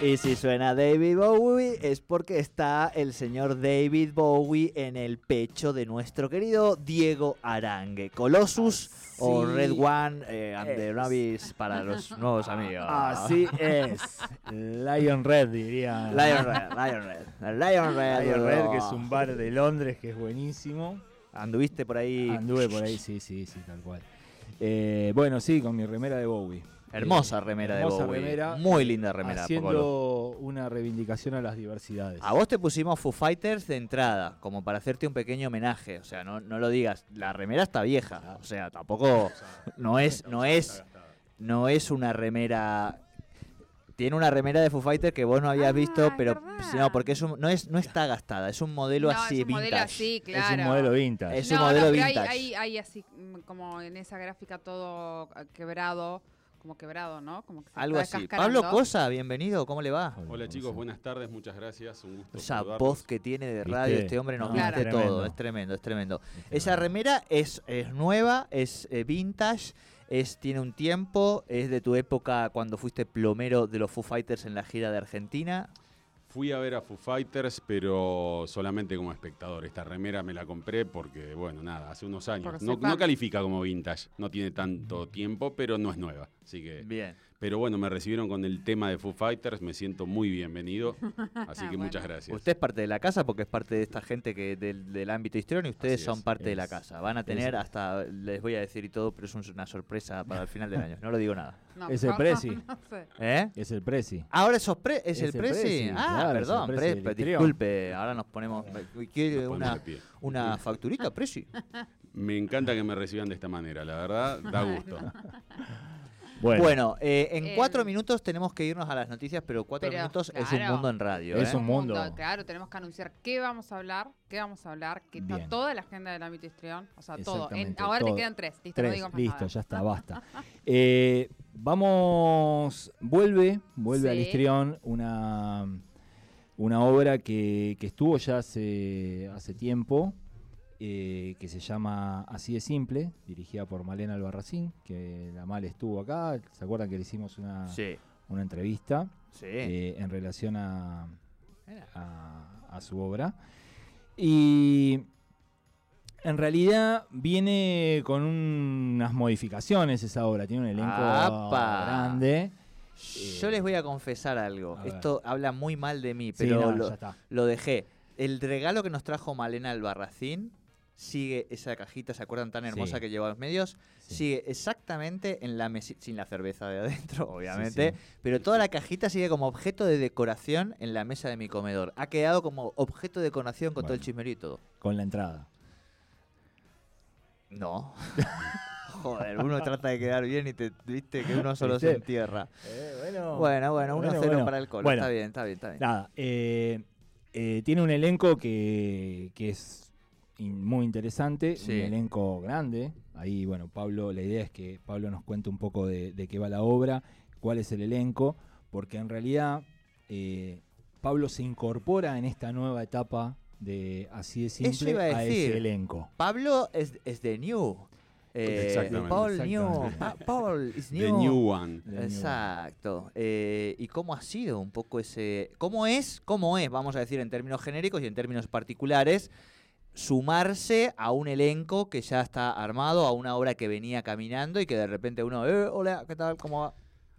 Y si suena David Bowie es porque está el señor David Bowie en el pecho de nuestro querido Diego Arangue. Colossus o Red One eh, and the es. Rabbits para los nuevos amigos. Así es. Lion Red, diría. Lion Red, Lion Red. Lion Red. Lion Red, que es un bar de Londres que es buenísimo. Anduviste por ahí. Anduve por ahí, sí, sí, sí, tal cual. Eh, bueno, sí, con mi remera de Bowie. Hermosa Eh, remera de hermosa Bowie. remera, Muy linda remera. Pocolo. Haciendo una reivindicación a las diversidades. A vos te pusimos Foo Fighters de entrada, como para hacerte un pequeño homenaje. O sea, no, no lo digas. La remera está vieja. O sea, tampoco. No es, no es, no es una remera. Tiene una remera de Foo Fighters que vos no habías Ah, visto, es pero no, porque es un- no es, no está gastada, es un modelo no, así es un modelo vintage. así, Es claro. un modelo vintage. Es un no, modelo no, pero hay- vintage. Hay, hay así, mm, como en esa gráfica todo quebrado, como quebrado, ¿no? Como que se Algo está así. Pablo Cosa, bienvenido, ¿cómo le va? Hola chicos, buenas tardes, muchas gracias, un gusto Esa saludarlos. voz que tiene de ¿Viste? radio, este hombre nos No, viste tremendo. todo, es tremendo, es tremendo. Esa remera es, es nueva, es eh, vintage, es, tiene un tiempo, es de tu época cuando fuiste plomero de los Foo Fighters en la gira de Argentina. Fui a ver a Foo Fighters, pero solamente como espectador. Esta remera me la compré porque, bueno, nada, hace unos años. No, no califica como vintage, no tiene tanto tiempo, pero no es nueva. Así que, Bien. Pero bueno, me recibieron con el tema de Foo Fighters, me siento muy bienvenido. Así que Bueno. muchas gracias. Usted es parte de la casa porque es parte de esta gente que del, del ámbito histrión y ustedes Así son es. parte de la Es- casa. Van a tener es- hasta, les voy a decir y todo, pero es un- una sorpresa para el final del año. No lo digo nada. No, Es el no, Prezi. no sé. ¿Eh? Es el Prezi. Ahora sos pre es, Es el Prezi. Ah, claro, es perdón, Prezi pre- disculpe. Ahora nos ponemos. ¿Quiere Nos una, una facturita, Prezi? Me encanta que me reciban de esta manera, la verdad, da gusto. Bueno, Bueno, eh, en Eh, cuatro minutos tenemos que irnos a las noticias, pero cuatro Pero, minutos es un mundo en radio. Es ¿eh? un mundo. Claro, tenemos que anunciar qué vamos a hablar, qué vamos a hablar, que está Bien. toda la agenda del ámbito histrión, o sea, todo. En- ahora todo. te quedan tres, listo, tres, no digo más listo, nada. ya está, basta. Eh, vamos, vuelve, vuelve Sí. al histrión una, una obra que, que estuvo ya hace, hace tiempo, eh, que se llama Así de Simple, dirigida por Malena Albarracín, que la Mal estuvo acá, ¿se acuerdan que le hicimos una, Sí, una entrevista sí. eh, en relación a, a, a su obra. Y en realidad viene con unas modificaciones esa obra. Tiene un elenco ¡Apa! grande. Yo les voy a confesar algo. A. Esto habla muy mal de mí, Sí, pero no, lo, lo dejé. El regalo que nos trajo Malena Albarracín sigue esa cajita, ¿se acuerdan tan hermosa Sí. que lleva a los medios? Sí. Sigue exactamente en la mesita, sin la cerveza de adentro, obviamente, sí. pero toda la cajita sigue como objeto de decoración en la mesa de mi comedor. Ha quedado como objeto de decoración con todo el Bueno. chismerío y todo. Con la entrada. No. Joder, uno trata de quedar bien y te viste que uno solo se entierra. bueno, Bueno, bueno, 1-0 bueno. para el colo. Bueno, Está bien, está bien, está bien. Nada, eh, eh, tiene un elenco que, que es in- muy interesante, Sí. un elenco grande. Ahí, bueno, Pablo, la idea es que Pablo nos cuente un poco de, de qué va la obra, cuál es el elenco, porque en realidad eh, Pablo se incorpora en esta nueva etapa de así de Eso simple iba a a, decir. ese elenco. Pablo es, es de New. Eh, Exactamente. Paul Exactamente. New. Pa- Paul is The New One. The New Exacto. Eh, ¿Y cómo ha sido un poco ese... ¿Cómo es? ¿Cómo es? Vamos a decir en términos genéricos y en términos particulares. Sumarse a un elenco que ya está armado, a una obra que venía caminando y que de repente uno, eh, hola, ¿qué tal? ¿Cómo va?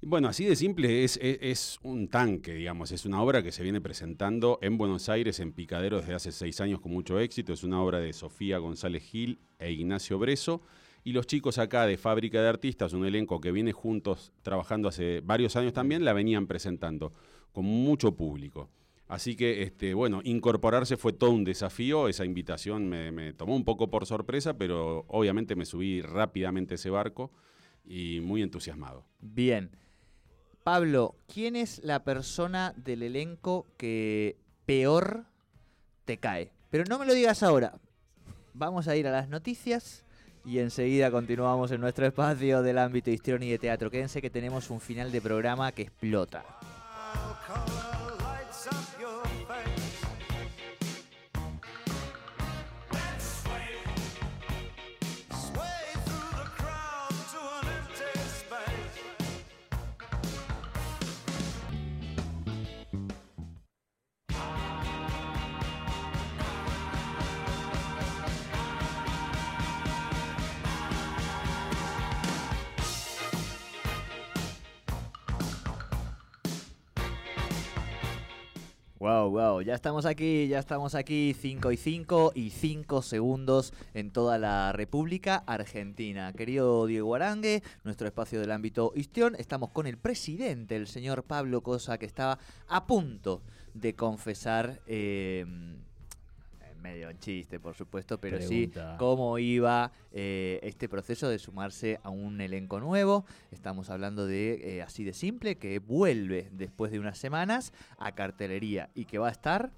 Bueno, así de simple, es, es- es un tanque, digamos. Es una obra que se viene presentando en Buenos Aires, en Picadero, desde hace seis años con mucho éxito. Es una obra de Sofía González Gil e Ignacio Breso. Y los chicos acá de Fábrica de Artistas, un elenco que viene juntos trabajando hace varios años también, la venían presentando con mucho público. Así que, este, bueno, incorporarse fue todo un desafío. Esa invitación me, me tomó un poco por sorpresa, pero obviamente me subí rápidamente a ese barco y muy entusiasmado. Bien. Pablo, ¿quién es la persona del elenco que peor te cae? Pero no me lo digas ahora. Vamos a ir a las noticias y enseguida continuamos en nuestro espacio del ámbito histrión y de teatro. Quédense que tenemos un final de programa que explota. Wow, wow, ya estamos aquí, ya estamos aquí, 5 y 5 y 5 segundos en toda la República Argentina. Querido Diego Arangue, nuestro espacio del ámbito histión, estamos con el presidente, el señor Pablo Cosa, que estaba a punto de confesar, eh, medio en chiste por supuesto, pero Pregunta. sí cómo iba eh, este proceso de sumarse a un elenco nuevo. Estamos hablando de eh, así de simple, que vuelve después de unas semanas a cartelería y que va a estar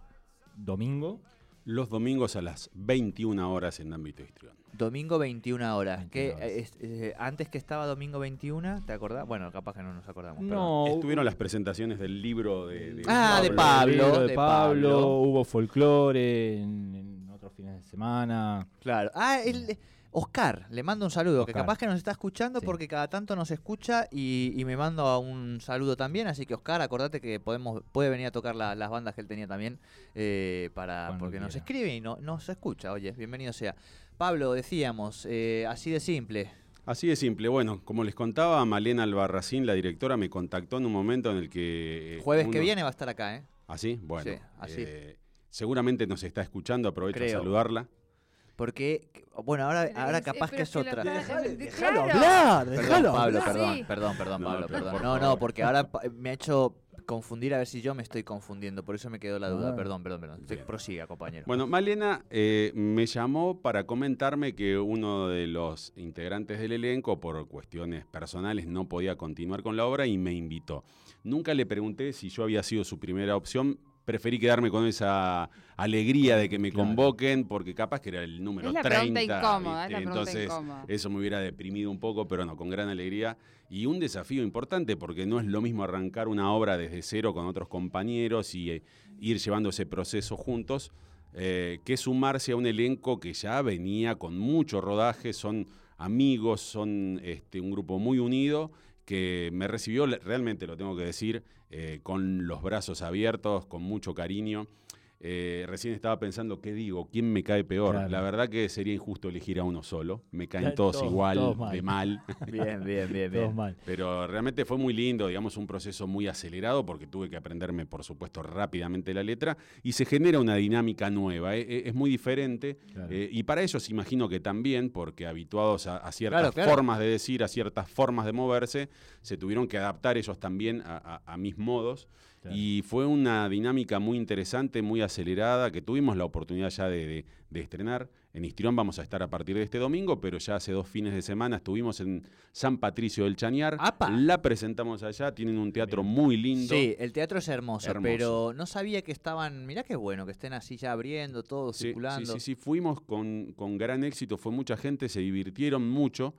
Domingo. Los domingos a las 21 horas en ámbito histrión. domingo 21 horas. 21 que horas. eh, es- eh, antes que estaba domingo 21, ¿te acordás? Bueno, capaz que no nos acordamos. perdón. No. Estuvieron las presentaciones del libro de, de Ah, de Pablo, libro de, de Pablo, Pablo. hubo folclore en, en otros fines de semana. Claro. Ah, el, Oscar, le mando un saludo, que capaz que nos está escuchando Sí. porque cada tanto nos escucha y, y me manda un saludo también. Así que Oscar, acordate que podemos puede venir a tocar la- las bandas que él tenía también eh, para Cuando porque nos escribe y no, nos escucha. Oye, bienvenido sea. Pablo, decíamos, eh, así de simple. Así de simple. Bueno, como les contaba, Malena Albarracín, la directora, me contactó en un momento en el que... eh, Jueves que viene va a estar acá, ¿eh? ¿Así? Bueno. Sí, así. eh, seguramente nos está escuchando, aprovecho Creo. a saludarla. Porque, bueno, ahora, Pero ahora es- capaz que es otra. eh, Déjalo hablar, déjalo Pablo, hablar. perdón, Sí. perdón, perdón, No, Pablo, perdón. No, no, porque ahora pa- me ha hecho confundir a ver si yo me estoy confundiendo, por eso me quedó la duda. Ah. Perdón, perdón, perdón. Bien. Prosiga, compañero. Bueno, Malena eh, me llamó para comentarme que uno de los integrantes del elenco, por cuestiones personales, no podía continuar con la obra y me invitó. Nunca le pregunté si yo había sido su primera opción. Preferí quedarme con esa alegría de que me Claro. convoquen, porque capaz que era el número Es la 30. pregunta incómoda, es la pregunta Entonces, incómoda. eso me hubiera deprimido un poco, pero no, con gran alegría. Y un desafío importante, porque no es lo mismo arrancar una obra desde cero con otros compañeros y eh, ir llevando ese proceso juntos, eh, que sumarse a un elenco que ya venía con mucho rodaje, son amigos, son este, un grupo muy unido, que me recibió, realmente lo tengo que decir, eh, con los brazos abiertos, con mucho cariño. Eh, recién estaba pensando, ¿qué digo? ¿Quién me cae peor? Claro. La verdad que sería injusto elegir a uno solo. Me caen todos, todos- igual, todos mal. de mal. Bien, bien, bien, Todos bien. mal. Pero realmente fue muy lindo, digamos, un proceso muy acelerado porque tuve que aprenderme, por supuesto, rápidamente la letra y se genera una dinámica nueva. ¿eh? Eh, Es muy diferente Claro. eh, y para ellos imagino que también, porque habituados a, a ciertas claro. formas de decir, a ciertas formas de moverse, se tuvieron que adaptar ellos también a, a- a mis modos. Claro. Y fue una dinámica muy interesante, muy acelerada, que tuvimos la oportunidad ya de, de- de estrenar. En Histrión vamos a estar a partir de este domingo, pero ya hace dos fines de semana estuvimos en San Patricio del Chañar. ¡Apa! La presentamos allá, tienen un teatro muy lindo. Sí, el teatro es hermoso, Hermoso. pero no sabía que estaban. Mirá qué bueno que estén así ya abriendo todo, Sí, sí, circulando. sí, sí, fuimos con, con gran éxito, fue mucha gente, se divirtieron mucho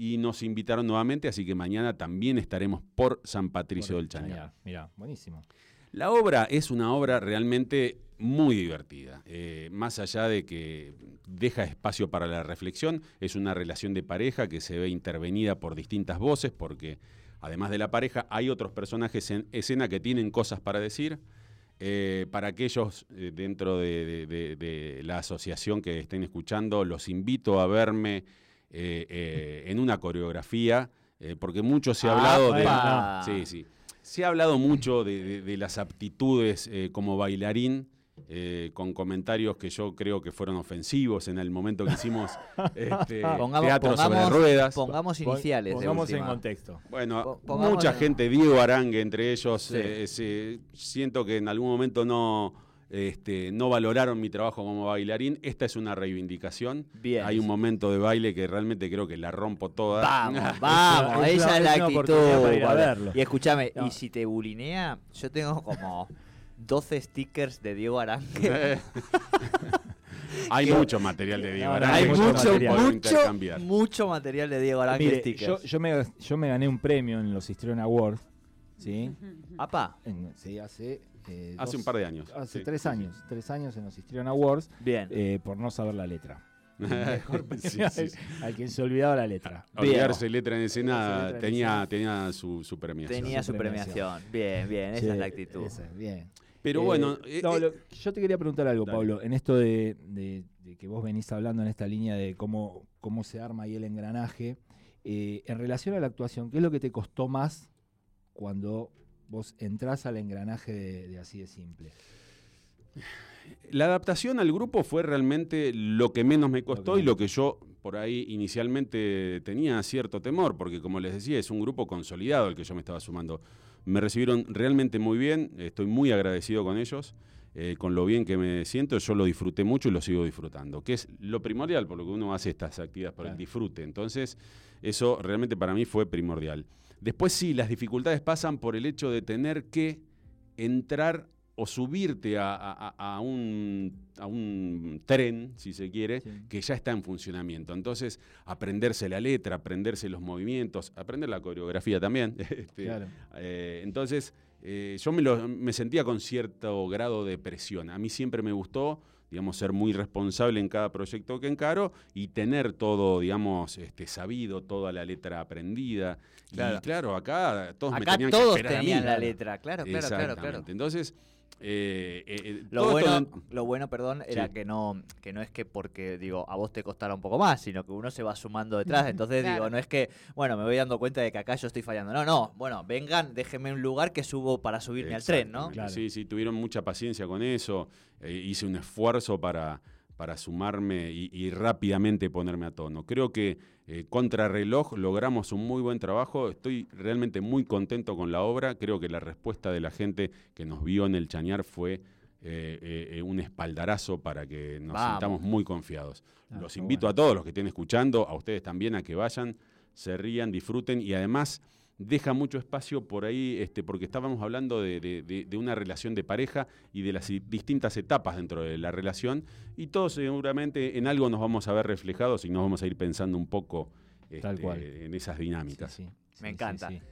y nos invitaron nuevamente, así que mañana también estaremos por San Patricio Por del Chañar. Mirá, buenísimo. La obra es una obra realmente muy divertida. Eh, más allá de que deja espacio para la reflexión, es una relación de pareja que se ve intervenida por distintas voces, porque además de la pareja hay otros personajes en escena que tienen cosas para decir. Eh, para aquellos eh, dentro de, de- de- de la asociación que estén escuchando, los invito a verme eh, eh, en una coreografía, eh, porque mucho se ha hablado de... Sí, sí. Se ha hablado mucho de, de- de las aptitudes eh, como bailarín, eh, con comentarios que yo creo que fueron ofensivos en el momento que hicimos este, Pongamos- teatro pongamos- sobre ruedas. Pongamos Pon- iniciales. Pongamos en contexto. Bueno, pongamos mucha en- gente, Diego Arangue entre ellos, Sí. eh, siento que en algún momento no, este, no valoraron mi trabajo como bailarín. Esta es una reivindicación. Bien. Hay un momento de baile que realmente creo que la rompo toda. Vamos, vamos, esa es la actitud. para ir a Pablo. verlo. Y escúchame, No. y si te bulinea, yo tengo como 12 stickers de Diego Aranque. Hay mucho material de Diego Arangue. Hay mucho mucho, mucho, material de Diego Aranque Mire, stickers. yo, yo, me, yo me gané un premio en los Histrion Awards, ¿sí? Apa, En- sí, hace... eh, Hace dos- un par de años. Hace sí. tres años, tres años en los Histrion Awards, bien. eh, por no saber la letra. Sí, sí, sí. Al quien se olvidaba la letra. Olvidarse letra en escena letra en tenía, escena. tenía su, su premiación. Tenía su premiación. Bien, bien, esa Sí, es la actitud. esa bien. Pero Eh, bueno, no, lo- yo te quería preguntar algo, Dale. Pablo, en esto de, de- de que vos venís hablando en esta línea de cómo, cómo se arma ahí el engranaje, eh, en relación a la actuación, ¿qué es lo que te costó más cuando vos entrás al engranaje de, de así de simple? La adaptación al grupo fue realmente lo que menos me costó y lo que yo por ahí inicialmente tenía cierto temor, porque como les decía, es un grupo consolidado al que yo me estaba sumando. Me recibieron realmente muy bien, estoy muy agradecido con ellos, eh, con lo bien que me siento, yo lo disfruté mucho y lo sigo disfrutando, que es lo primordial por lo que uno hace estas actividades, por el disfrute. Entonces, eso realmente para mí fue primordial. Después sí, las dificultades pasan por el hecho de tener que entrar o subirte a, a- a- a un, a un tren, si se quiere, Sí. que ya está en funcionamiento. Entonces, aprenderse la letra, aprenderse los movimientos, aprender la coreografía también. este, Claro. eh, entonces, eh, yo me, lo- me sentía con cierto grado de presión. A mí siempre me gustó, digamos, ser muy responsable en cada proyecto que encaro y tener todo, digamos, este, sabido, toda la letra aprendida. Claro. Y claro, acá todos me Acá tenían que todos esperar a mí. tenían la letra, claro, claro, claro. Entonces, eh, eh, eh, Lo bueno, lo bueno, perdón, era Sí. que no, que no es que porque digo a vos te costara un poco más, sino que uno se va sumando detrás. Entonces digo, no es que, bueno, me voy dando cuenta de que acá yo estoy fallando. No, no, bueno, vengan, déjenme un lugar que subo para subirme al tren, ¿no? Claro. Sí, sí, tuvieron mucha paciencia con eso. eh, hice un esfuerzo para, para sumarme y, y rápidamente ponerme a tono. Creo que eh, contra reloj logramos un muy buen trabajo. Estoy realmente muy contento con la obra. Creo que la respuesta de la gente que nos vio en el Chañar fue eh, eh, un espaldarazo para que nos Vamos. sintamos muy confiados. Ah, los invito bueno. a todos los que estén escuchando, a ustedes también, a que vayan, se rían, disfruten y además deja mucho espacio por ahí, este, porque estábamos hablando de, de- de- de una relación de pareja y de las distintas etapas dentro de la relación, y todos seguramente en algo nos vamos a ver reflejados y nos vamos a ir pensando un poco Tal este, cual. en esas dinámicas. Sí, sí, Me encanta. sí, sí.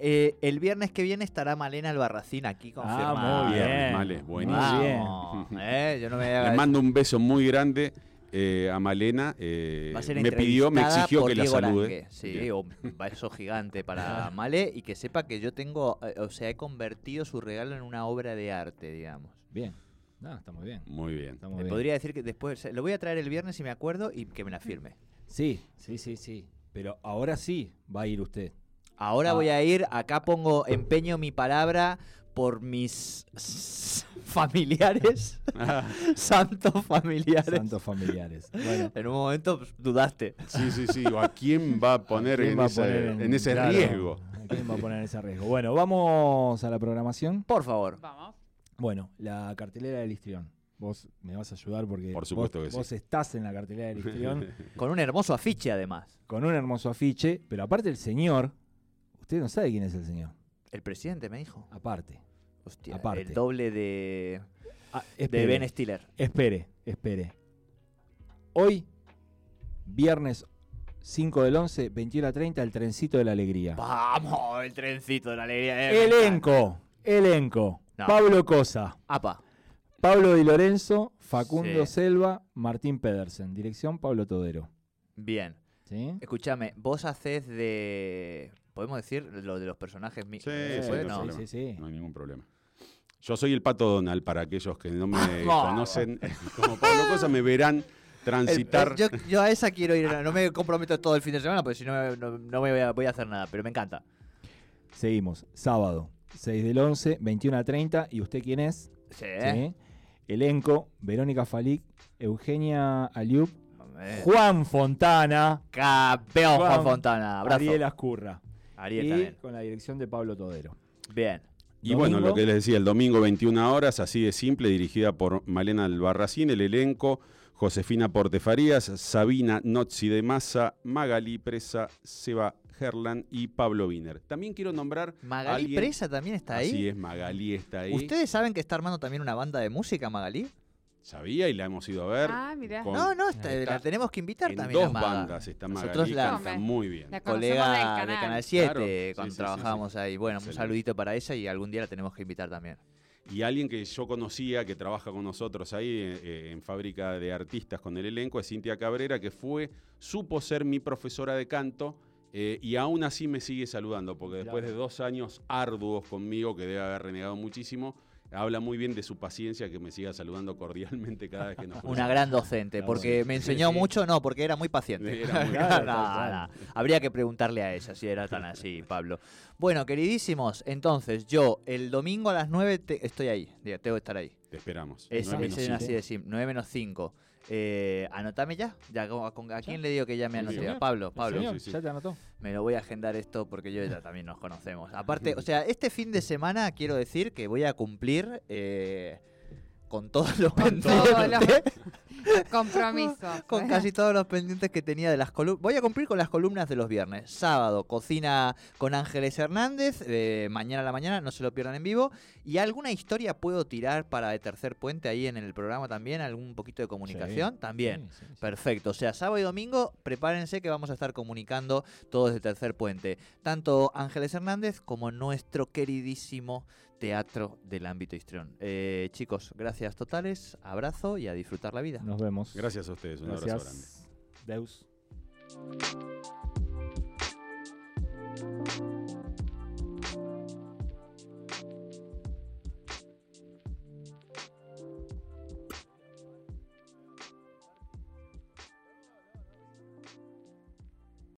Eh, el viernes que viene estará Malena Albarracín aquí confirmada. Ah, muy bien. Male, buenísimo. Vamos, eh, yo no me Le mando un beso muy grande eh, a Malena. eh, Va a ser me pidió, me exigió que la salude. Arangue. Sí, un beso gigante para Male y que sepa que yo tengo, eh, o sea, he convertido su regalo en una obra de arte, digamos. Bien. No, está muy bien. Muy bien. Bien. podría decir que después, lo voy a traer el viernes si me acuerdo y que me la firme. Sí, sí, sí, sí. Pero ahora sí va a ir usted. Ahora Ah. voy a ir, acá pongo empeño mi palabra por mis familiares, santos familiares. Santos familiares. Bueno, En un momento pues, dudaste. Sí, sí, sí. ¿A quién va a poner, ¿quién en, va ese, poner en ese claro, riesgo? ¿a ¿Quién va a poner en ese riesgo? Bueno, vamos a la programación. Por favor. Vamos. Bueno, la cartelera del Histrión. Vos me vas a ayudar porque Por supuesto vos, que sí. vos estás en la cartelera del Histrión Con un hermoso afiche además. con un hermoso afiche, pero aparte el señor, usted no sabe quién es el señor. El presidente me dijo. Aparte. Hostia, Aparte. el doble de, Ah, de Ben Stiller. espere, espere. Hoy, viernes 5 del 11, 21 a 30, el trencito de la alegría. Vamos, el trencito de la alegría. eh. Elenco, elenco. No. Pablo Cosa, Apa. Pablo Di Lorenzo, Facundo Sí. Selva, Martín Pedersen. Dirección Pablo Todero. Bien. ¿Sí? Escúchame, vos haces de. ¿Podemos decir lo de los personajes? Sí, ¿Se sí, no sí. No hay ningún problema. Yo soy el Pato Donald, para aquellos que no me conocen. Como Pablo Cosa me verán transitar. el- yo, yo a esa quiero ir. No me comprometo todo el fin de semana, porque si no, me- no, no me voy a, voy a hacer nada. Pero me encanta. Seguimos. Sábado, 6 del 11, 21 a 30. ¿Y usted quién es? Sí. Sí. Elenco, Verónica Falic, Eugenia Aliup, Eh, Juan Fontana, Campeón Juan, Juan Fontana. Abrazo. Ariel Ascurra. Ariel y también. con la dirección de Pablo Todero. Bien. Y bueno, lo que les decía, el domingo 21 horas, así de simple, dirigida por Malena Albarracín, el elenco, Josefina Portefarías, Sabina Nozzi de Massa, Magali Presa, Seba Herland y Pablo Wiener. También quiero nombrar Magalí alguien- Presa también está ahí. Así es, Magali está ahí. ¿Ustedes saben que está armando también una banda de música, Magalí? Sabía y la hemos ido a ver. Ah, con- No, no, está- está la tenemos que invitar en también. dos bandas está Nosotros la- canta muy bien. La del colega canal. de Canal 7 Claro, sí, cuando sí, sí, trabajábamos ahí. Bueno, un saludito para ella y algún día la tenemos que invitar también. Y alguien que yo conocía, que trabaja con nosotros ahí eh, eh, en fábrica de artistas con el elenco, es Cintia Cabrera, que fue, supo ser mi profesora de canto eh, y aún así me sigue saludando, porque después de dos años arduos conmigo, que debe haber renegado muchísimo, habla muy bien de su paciencia que me siga saludando cordialmente cada vez que nos Una gran docente, porque me enseñó mucho, no, porque era muy paciente. Era muy- Claro, No, tal no. Habría que preguntarle a ella si era tan así, Pablo. Bueno, queridísimos, entonces yo el domingo a las 9 te- estoy ahí, tengo que estar ahí. Te esperamos. Es, menos así de sim- 9 menos 5. Eh, anotame ya. ya con- con- ¿A quién le digo que ya me Sí, anote? señor. A Pablo. Pablo, sí, sí. ¿Ya te anotó? me lo voy a agendar esto porque yo ya también nos conocemos. Aparte, o sea, este fin de semana quiero decir que voy a cumplir eh, con todos los Con todos pendientes. Compromiso. con casi todos los pendientes que tenía de las columnas. Voy a cumplir con las columnas de los viernes. Sábado, cocina con Ángeles Hernández. eh, mañana a la mañana, no se lo pierdan en vivo. Y alguna historia puedo tirar para de tercer puente ahí en el programa también. Algún poquito de comunicación Sí, también. sí, sí, sí. Perfecto, o sea, sábado y domingo, prepárense que vamos a estar comunicando todos de Tercer Puente. Tanto Ángeles Hernández como nuestro queridísimo Teatro del Ámbito Histrión. Eh, chicos, gracias totales, abrazo y a disfrutar la vida. Nos vemos. Gracias a ustedes. Un abrazo grande. Gracias. Deus.